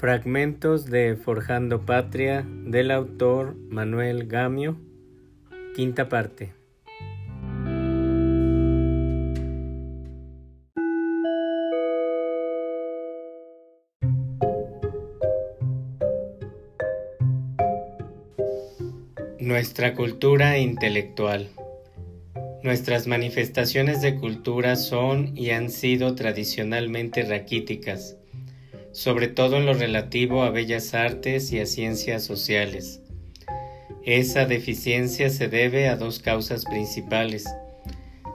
Fragmentos de Forjando Patria del autor Manuel Gamio, quinta parte. Nuestra cultura intelectual. Nuestras manifestaciones de cultura son y han sido tradicionalmente raquíticas, sobre todo en lo relativo a bellas artes y a ciencias sociales. Esa deficiencia se debe a dos causas principales.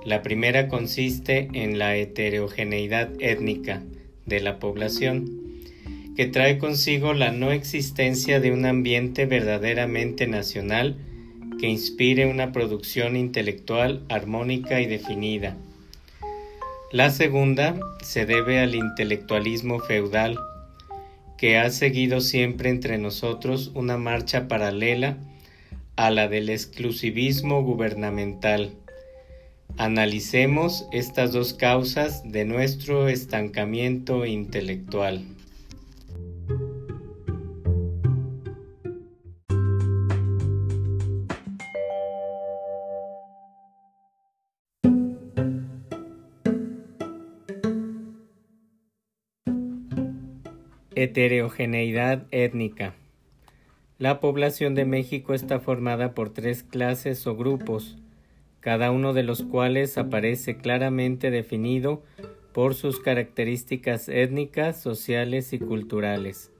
La primera consiste en la heterogeneidad étnica de la población, que trae consigo la no existencia de un ambiente verdaderamente nacional que inspire una producción intelectual armónica y definida. La segunda se debe al intelectualismo feudal, que ha seguido siempre entre nosotros una marcha paralela a la del exclusivismo gubernamental. Analicemos estas dos causas de nuestro estancamiento intelectual. Heterogeneidad étnica. La población de México está formada por tres clases o grupos, cada uno de los cuales aparece claramente definido por sus características étnicas, sociales y culturales.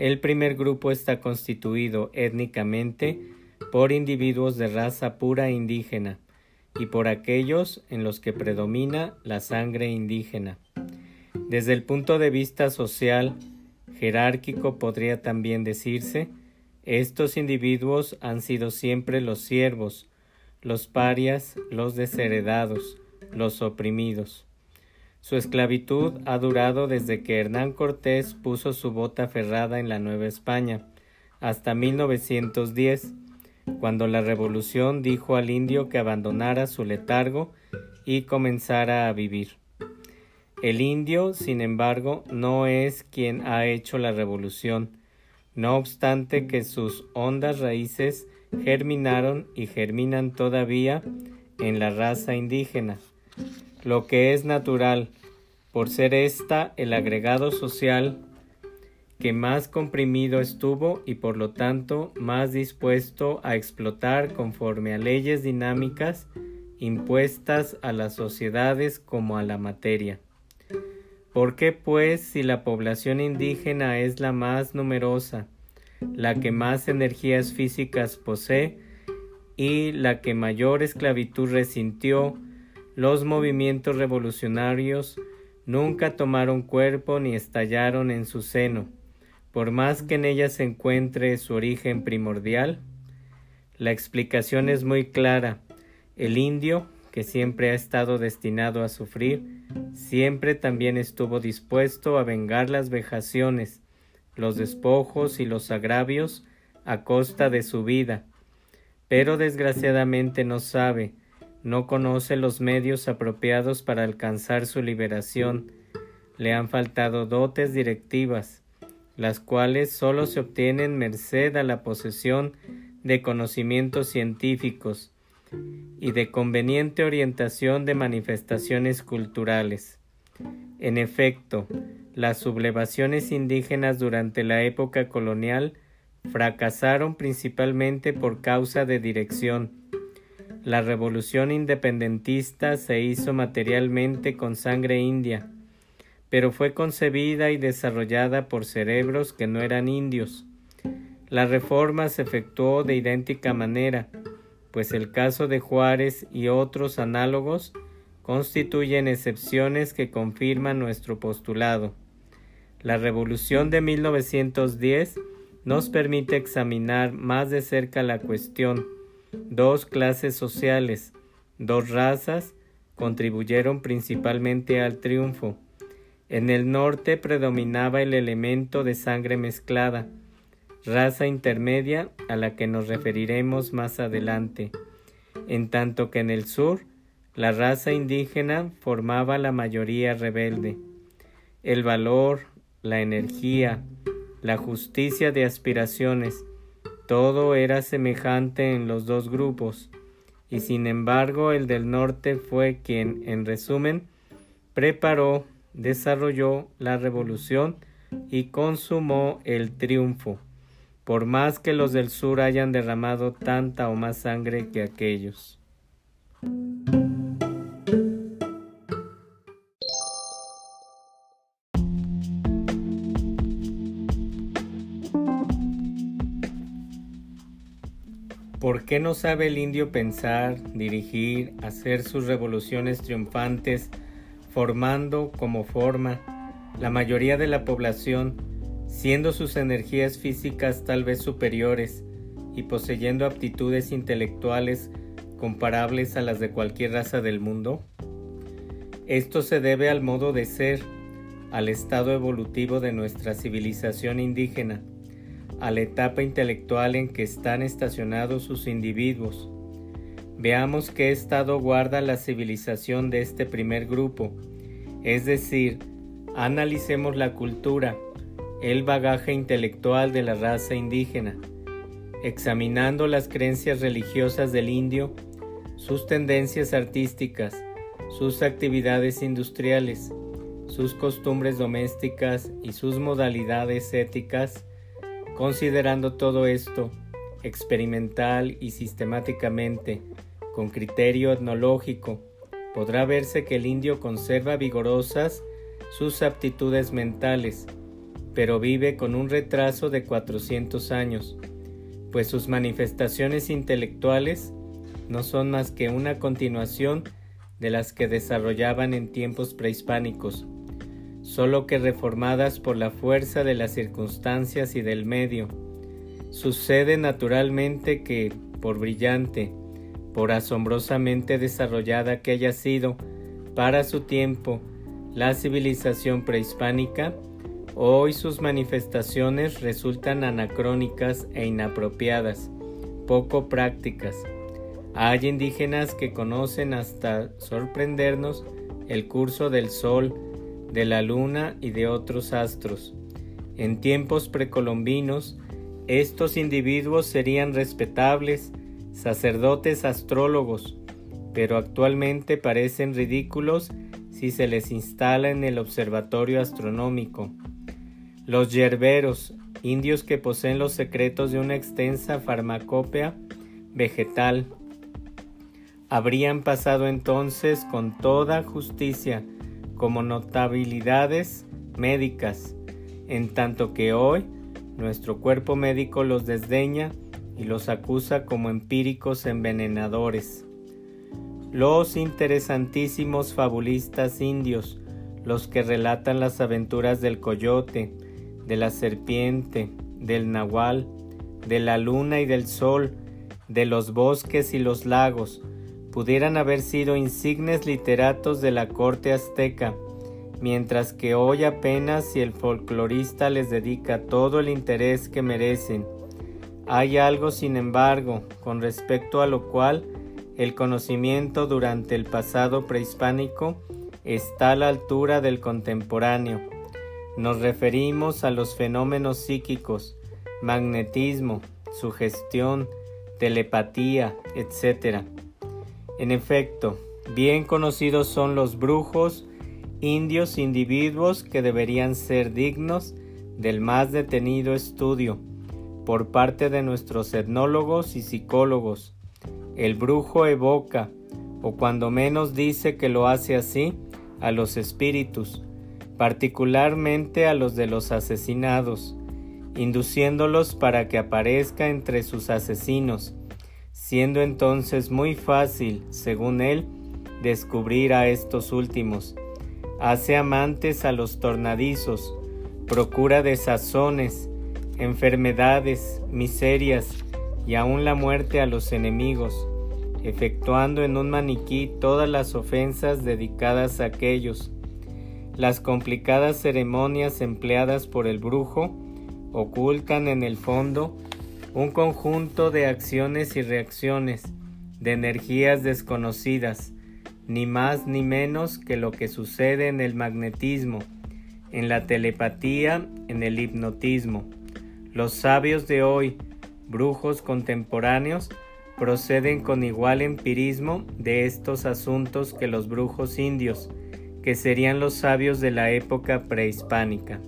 El primer grupo está constituido étnicamente por individuos de raza pura indígena y por aquellos en los que predomina la sangre indígena. Desde el punto de vista social, jerárquico podría también decirse, estos individuos han sido siempre los siervos, los parias, los desheredados, los oprimidos. Su esclavitud ha durado desde que Hernán Cortés puso su bota ferrada en la Nueva España, hasta 1910, cuando la revolución dijo al indio que abandonara su letargo y comenzara a vivir. El indio, sin embargo, no es quien ha hecho la revolución, no obstante que sus hondas raíces germinaron y germinan todavía en la raza indígena, lo que es natural, por ser ésta el agregado social que más comprimido estuvo y por lo tanto más dispuesto a explotar conforme a leyes dinámicas impuestas a las sociedades como a la materia. ¿Por qué pues si la población indígena es la más numerosa, la que más energías físicas posee y la que mayor esclavitud resintió, los movimientos revolucionarios nunca tomaron cuerpo ni estallaron en su seno, por más que en ella se encuentre su origen primordial? La explicación es muy clara. El indio, que siempre ha estado destinado a sufrir, siempre también estuvo dispuesto a vengar las vejaciones, los despojos y los agravios a costa de su vida, pero desgraciadamente no sabe, no conoce los medios apropiados para alcanzar su liberación, le han faltado dotes directivas, las cuales sólo se obtienen merced a la posesión de conocimientos científicos, y de conveniente orientación de manifestaciones culturales. En efecto, las sublevaciones indígenas durante la época colonial fracasaron principalmente por causa de dirección. La revolución independentista se hizo materialmente con sangre india, pero fue concebida y desarrollada por cerebros que no eran indios. La reforma se efectuó de idéntica manera, pues el caso de Juárez y otros análogos constituyen excepciones que confirman nuestro postulado. La revolución de 1910 nos permite examinar más de cerca la cuestión. Dos clases sociales, dos razas, contribuyeron principalmente al triunfo. En el norte predominaba el elemento de sangre mezclada, raza intermedia a la que nos referiremos más adelante, en tanto que en el sur la raza indígena formaba la mayoría rebelde. El valor, la energía, la justicia de aspiraciones, todo era semejante en los dos grupos, y sin embargo el del norte fue quien, en resumen, preparó, desarrolló la revolución y consumó el triunfo, por más que los del sur hayan derramado tanta o más sangre que aquellos. ¿Por qué no sabe el indio pensar, dirigir, hacer sus revoluciones triunfantes, formando como forma la mayoría de la población, siendo sus energías físicas tal vez superiores y poseyendo aptitudes intelectuales comparables a las de cualquier raza del mundo? Esto se debe al modo de ser, al estado evolutivo de nuestra civilización indígena, a la etapa intelectual en que están estacionados sus individuos. Veamos qué estado guarda la civilización de este primer grupo, es decir, analicemos la cultura, el bagaje intelectual de la raza indígena, examinando las creencias religiosas del indio, sus tendencias artísticas, sus actividades industriales, sus costumbres domésticas y sus modalidades éticas, Considerando todo esto experimental y sistemáticamente, con criterio etnológico, podrá verse que el indio conserva vigorosas sus aptitudes mentales, pero vive con un retraso de 400 años, pues sus manifestaciones intelectuales no son más que una continuación de las que desarrollaban en tiempos prehispánicos solo que reformadas por la fuerza de las circunstancias y del medio. Sucede naturalmente que, por brillante, por asombrosamente desarrollada que haya sido para su tiempo la civilización prehispánica, hoy sus manifestaciones resultan anacrónicas e inapropiadas, poco prácticas. Hay indígenas que conocen hasta sorprendernos el curso del sol, de la luna y de otros astros. En tiempos precolombinos, estos individuos serían respetables, sacerdotes astrólogos, pero actualmente parecen ridículos si se les instala en el observatorio astronómico. Los yerberos, indios que poseen los secretos de una extensa farmacopea vegetal, habrían pasado entonces con toda justicia como notabilidades médicas, en tanto que hoy nuestro cuerpo médico los desdeña y los acusa como empíricos envenenadores. Los interesantísimos fabulistas indios, los que relatan las aventuras del coyote, de la serpiente, del nahual, de la luna y del sol, de los bosques y los lagos, pudieran haber sido insignes literatos de la corte azteca, mientras que hoy apenas si el folclorista les dedica todo el interés que merecen. Hay algo, sin embargo, con respecto a lo cual el conocimiento durante el pasado prehispánico está a la altura del contemporáneo. Nos referimos a los fenómenos psíquicos, magnetismo, sugestión, telepatía, etc. En efecto, bien conocidos son los brujos, indios individuos que deberían ser dignos del más detenido estudio por parte de nuestros etnólogos y psicólogos. El brujo evoca, o cuando menos dice que lo hace así, a los espíritus, particularmente a los de los asesinados, induciéndolos para que aparezca entre sus asesinos, siendo entonces muy fácil, según él, descubrir a estos últimos. Hace amantes a los tornadizos, procura desazones, enfermedades, miserias y aun la muerte a los enemigos, efectuando en un maniquí todas las ofensas dedicadas a aquellos. Las complicadas ceremonias empleadas por el brujo ocultan en el fondo un conjunto de acciones y reacciones, de energías desconocidas, ni más ni menos que lo que sucede en el magnetismo, en la telepatía, en el hipnotismo. Los sabios de hoy, brujos contemporáneos, proceden con igual empirismo de estos asuntos que los brujos indios, que serían los sabios de la época prehispánica.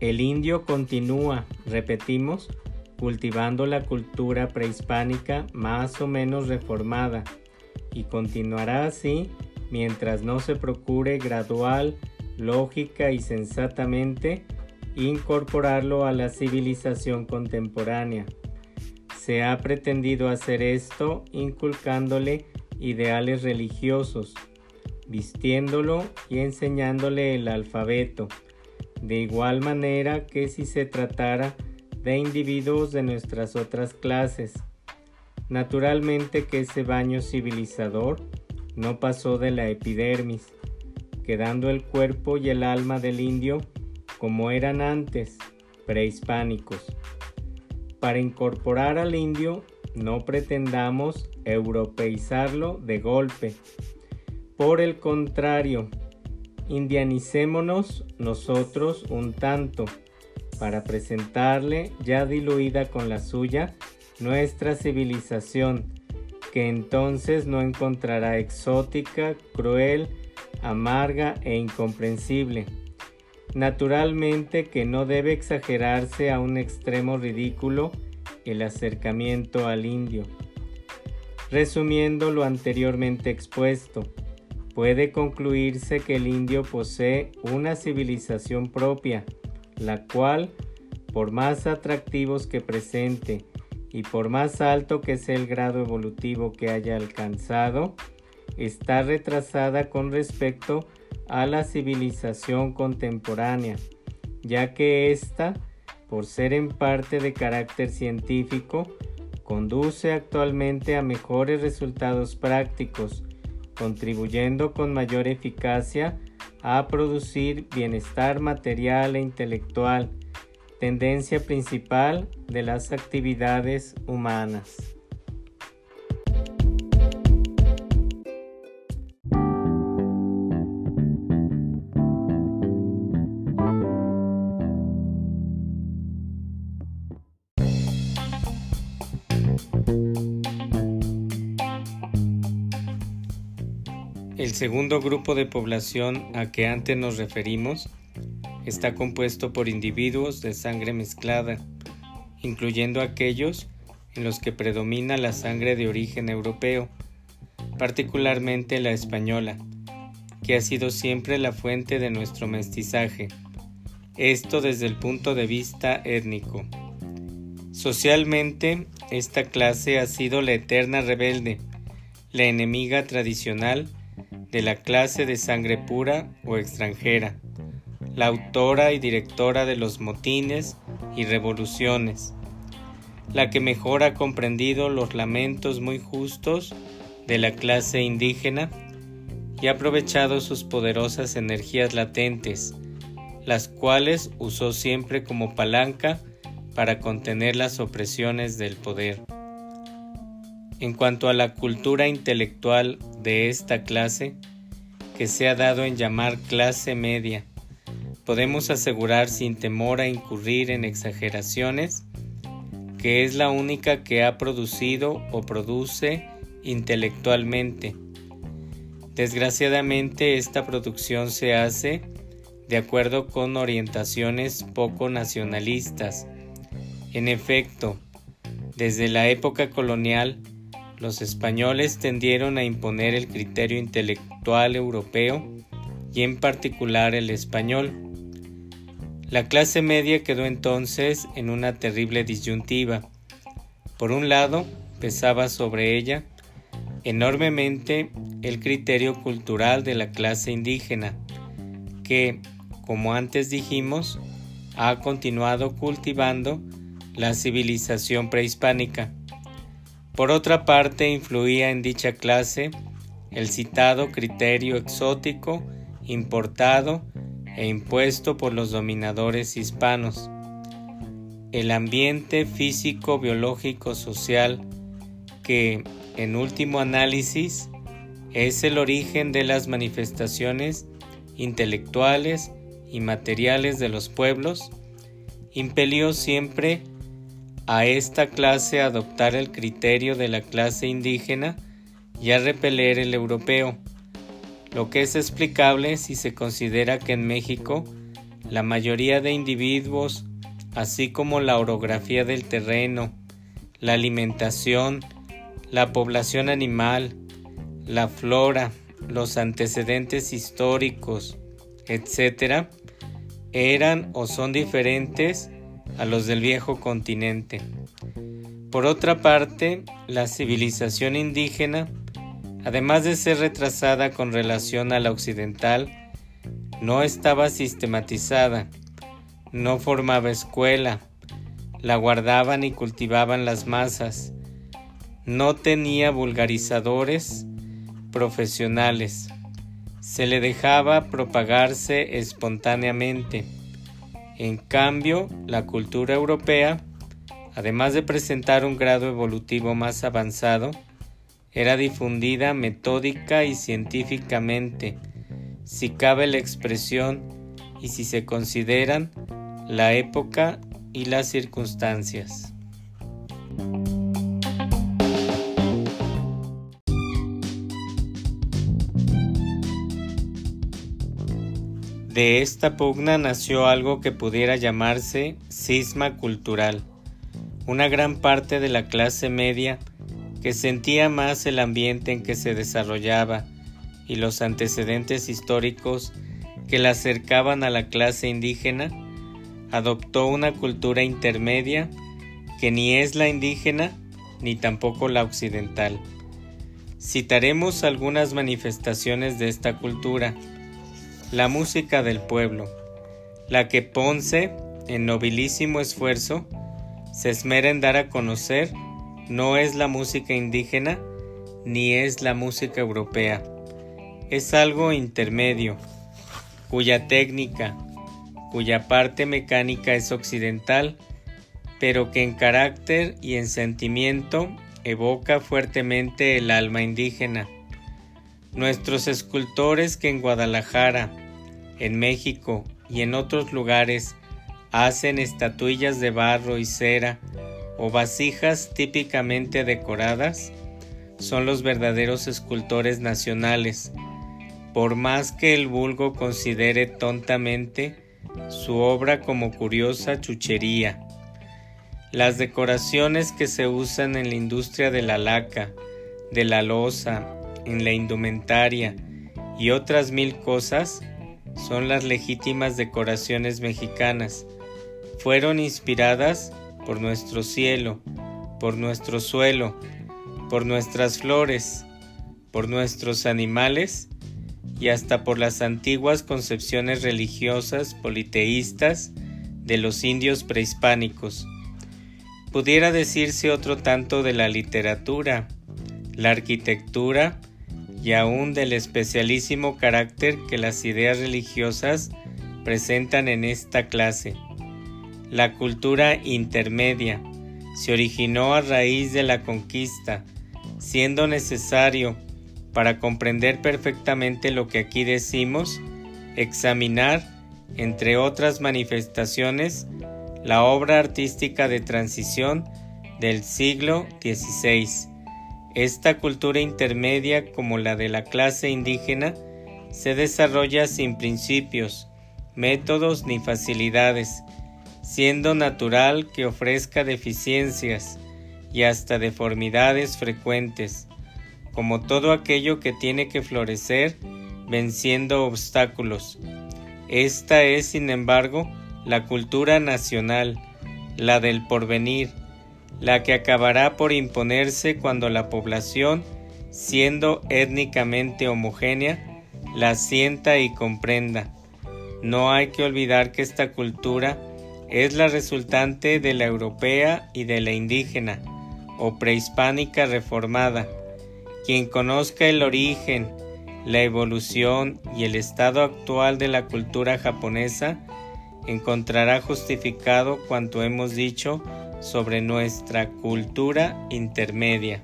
El indio continúa, repetimos, cultivando la cultura prehispánica más o menos reformada y continuará así mientras no se procure gradual, lógica y sensatamente incorporarlo a la civilización contemporánea. Se ha pretendido hacer esto inculcándole ideales religiosos, vistiéndolo y enseñándole el alfabeto, de igual manera que si se tratara de individuos de nuestras otras clases. Naturalmente que ese baño civilizador no pasó de la epidermis, quedando el cuerpo y el alma del indio como eran antes, prehispánicos. Para incorporar al indio no pretendamos europeizarlo de golpe. Por el contrario, indianicémonos nosotros un tanto para presentarle, ya diluida con la suya, nuestra civilización, que entonces no encontrará exótica, cruel, amarga e incomprensible. Naturalmente que no debe exagerarse a un extremo ridículo el acercamiento al indio. Resumiendo lo anteriormente expuesto, puede concluirse que el indio posee una civilización propia, la cual, por más atractivos que presente y por más alto que sea el grado evolutivo que haya alcanzado, está retrasada con respecto a la civilización contemporánea, ya que ésta, por ser en parte de carácter científico, conduce actualmente a mejores resultados prácticos, contribuyendo con mayor eficacia a producir bienestar material e intelectual, tendencia principal de las actividades humanas. El segundo grupo de población a que antes nos referimos está compuesto por individuos de sangre mezclada, incluyendo aquellos en los que predomina la sangre de origen europeo, particularmente la española, que ha sido siempre la fuente de nuestro mestizaje, esto desde el punto de vista étnico. Socialmente, esta clase ha sido la eterna rebelde, la enemiga tradicional de la clase de sangre pura o extranjera, la autora y directora de los motines y revoluciones, la que mejor ha comprendido los lamentos muy justos de la clase indígena y ha aprovechado sus poderosas energías latentes, las cuales usó siempre como palanca para contener las opresiones del poder. En cuanto a la cultura intelectual de esta clase, que se ha dado en llamar clase media, podemos asegurar sin temor a incurrir en exageraciones que es la única que ha producido o produce intelectualmente. Desgraciadamente esta producción se hace de acuerdo con orientaciones poco nacionalistas. En efecto, desde la época colonial, los españoles tendieron a imponer el criterio intelectual europeo y en particular el español. La clase media quedó entonces en una terrible disyuntiva. Por un lado, pesaba sobre ella enormemente el criterio cultural de la clase indígena, que, como antes dijimos, ha continuado cultivando la civilización prehispánica. Por otra parte, influía en dicha clase el citado criterio exótico importado e impuesto por los dominadores hispanos. El ambiente físico, biológico, social que, en último análisis, es el origen de las manifestaciones intelectuales y materiales de los pueblos, impelió siempre a esta clase adoptar el criterio de la clase indígena y a repeler el europeo, lo que es explicable si se considera que en México la mayoría de individuos, así como la orografía del terreno, la alimentación, la población animal, la flora, los antecedentes históricos, etc., eran o son diferentes a los del viejo continente. Por otra parte, la civilización indígena, además de ser retrasada con relación a la occidental, no estaba sistematizada, no formaba escuela, la guardaban y cultivaban las masas, no tenía vulgarizadores profesionales, se le dejaba propagarse espontáneamente. En cambio, la cultura europea, además de presentar un grado evolutivo más avanzado, era difundida metódica y científicamente, si cabe la expresión y si se consideran la época y las circunstancias. De esta pugna nació algo que pudiera llamarse cisma cultural. Una gran parte de la clase media que sentía más el ambiente en que se desarrollaba y los antecedentes históricos que la acercaban a la clase indígena, adoptó una cultura intermedia que ni es la indígena ni tampoco la occidental. Citaremos algunas manifestaciones de esta cultura la música del pueblo, la que Ponce, en nobilísimo esfuerzo, se esmera en dar a conocer, no es la música indígena ni es la música europea, es algo intermedio, cuya técnica, cuya parte mecánica es occidental, pero que en carácter y en sentimiento evoca fuertemente el alma indígena. Nuestros escultores que en Guadalajara, en México y en otros lugares hacen estatuillas de barro y cera o vasijas típicamente decoradas, son los verdaderos escultores nacionales, por más que el vulgo considere tontamente su obra como curiosa chuchería. Las decoraciones que se usan en la industria de la laca, de la loza, en la indumentaria y otras mil cosas son las legítimas decoraciones mexicanas. Fueron inspiradas por nuestro cielo, por nuestro suelo, por nuestras flores, por nuestros animales y hasta por las antiguas concepciones religiosas politeístas de los indios prehispánicos. Pudiera decirse otro tanto de la literatura, la arquitectura y aún del especialísimo carácter que las ideas religiosas presentan en esta clase. La cultura intermedia se originó a raíz de la conquista, siendo necesario, para comprender perfectamente lo que aquí decimos, examinar, entre otras manifestaciones, la obra artística de transición del siglo XVI esta cultura intermedia, como la de la clase indígena, se desarrolla sin principios, métodos ni facilidades, siendo natural que ofrezca deficiencias y hasta deformidades frecuentes, como todo aquello que tiene que florecer venciendo obstáculos. Esta es, sin embargo, la cultura nacional, la del porvenir, la que acabará por imponerse cuando la población, siendo étnicamente homogénea, la sienta y comprenda. No hay que olvidar que esta cultura es la resultante de la europea y de la indígena o prehispánica reformada. Quien conozca el origen, la evolución y el estado actual de la cultura japonesa, encontrará justificado cuanto hemos dicho sobre nuestra cultura intermedia.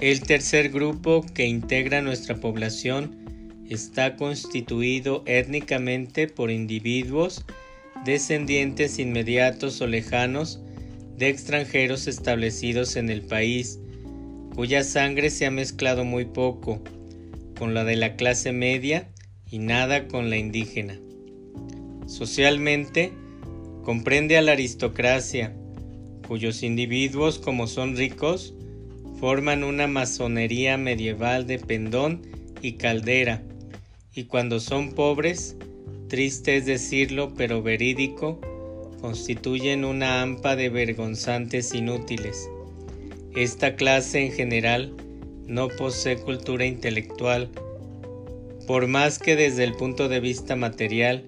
El tercer grupo que integra nuestra población está constituido étnicamente por individuos descendientes inmediatos o lejanos de extranjeros establecidos en el país, cuya sangre se ha mezclado muy poco con la de la clase media y nada con la indígena. Socialmente, comprende a la aristocracia, cuyos individuos, como son ricos, forman una masonería medieval de pendón y caldera, y cuando son pobres, triste es decirlo, pero verídico, constituyen una hampa de vergonzantes inútiles. Esta clase en general no posee cultura intelectual, por más que desde el punto de vista material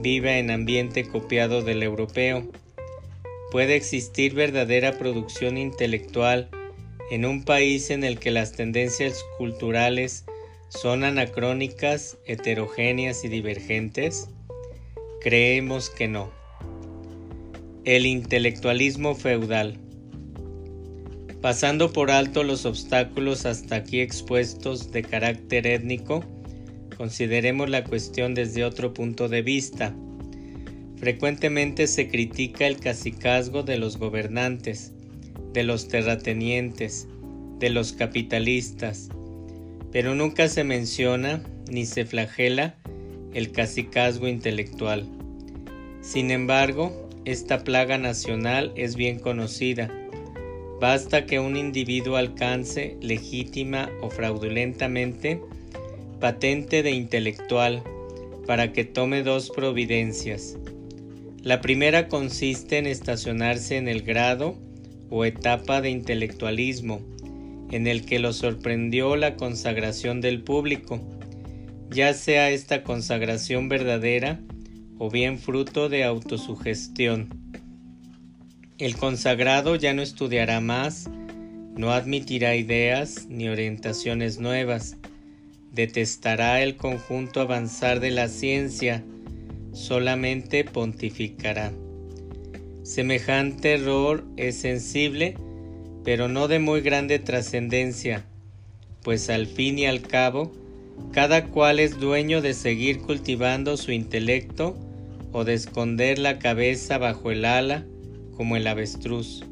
viva en ambiente copiado del europeo. Puede existir verdadera producción intelectual en un país en el que las tendencias culturales son anacrónicas, heterogéneas y divergentes? Creemos que no. El intelectualismo feudal. Pasando por alto los obstáculos hasta aquí expuestos de carácter étnico, consideremos la cuestión desde otro punto de vista. Frecuentemente se critica el cacicazgo de los gobernantes, de los terratenientes, de los capitalistas, pero nunca se menciona ni se flagela el cacicazgo intelectual. Sin embargo, esta plaga nacional es bien conocida. Basta que un individuo alcance legítima o fraudulentamente patente de intelectual para que tome dos providencias. La primera consiste en estacionarse en el grado o etapa de intelectualismo en el que lo sorprendió la consagración del público, ya sea esta consagración verdadera o bien fruto de autosugestión. El consagrado ya no estudiará más, no admitirá ideas ni orientaciones nuevas, detestará el conjunto avanzar de la ciencia, solamente pontificará. Semejante error es sensible, pero no de muy grande trascendencia, pues al fin y al cabo, cada cual es dueño de seguir cultivando su intelecto o de esconder la cabeza bajo el ala como el avestruz.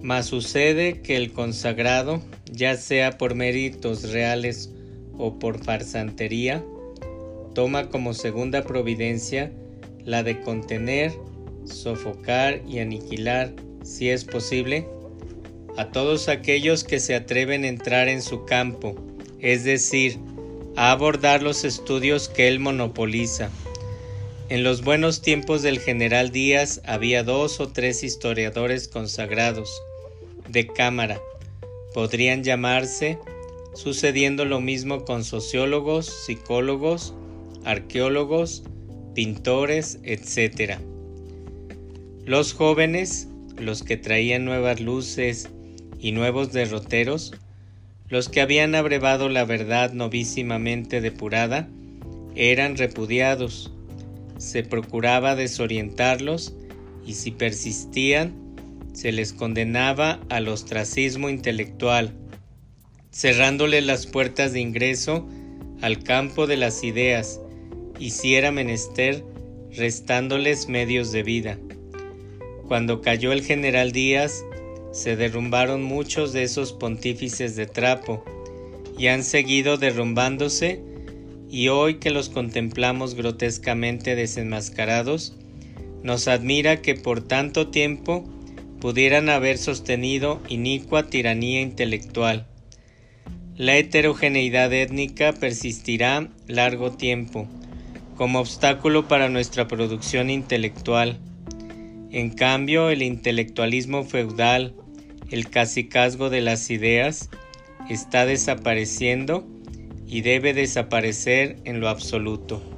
Mas sucede que el consagrado, ya sea por méritos reales o por farsantería, toma como segunda providencia la de contener, sofocar y aniquilar, si es posible, a todos aquellos que se atreven a entrar en su campo, es decir, a abordar los estudios que él monopoliza. En los buenos tiempos del general Díaz había dos o tres historiadores consagrados, de cámara, podrían llamarse sucediendo lo mismo con sociólogos, psicólogos, arqueólogos, pintores, etc. Los jóvenes, los que traían nuevas luces y nuevos derroteros, los que habían abrevado la verdad novísimamente depurada, eran repudiados, se procuraba desorientarlos y si persistían, se les condenaba al ostracismo intelectual, cerrándole las puertas de ingreso al campo de las ideas, y si era menester, restándoles medios de vida. Cuando cayó el general Díaz, se derrumbaron muchos de esos pontífices de trapo, y han seguido derrumbándose, y hoy que los contemplamos grotescamente desenmascarados, nos admira que por tanto tiempo pudieran haber sostenido inicua tiranía intelectual la heterogeneidad étnica persistirá largo tiempo como obstáculo para nuestra producción intelectual. En cambio, el intelectualismo feudal, el cacicazgo de las ideas, está desapareciendo y debe desaparecer en lo absoluto.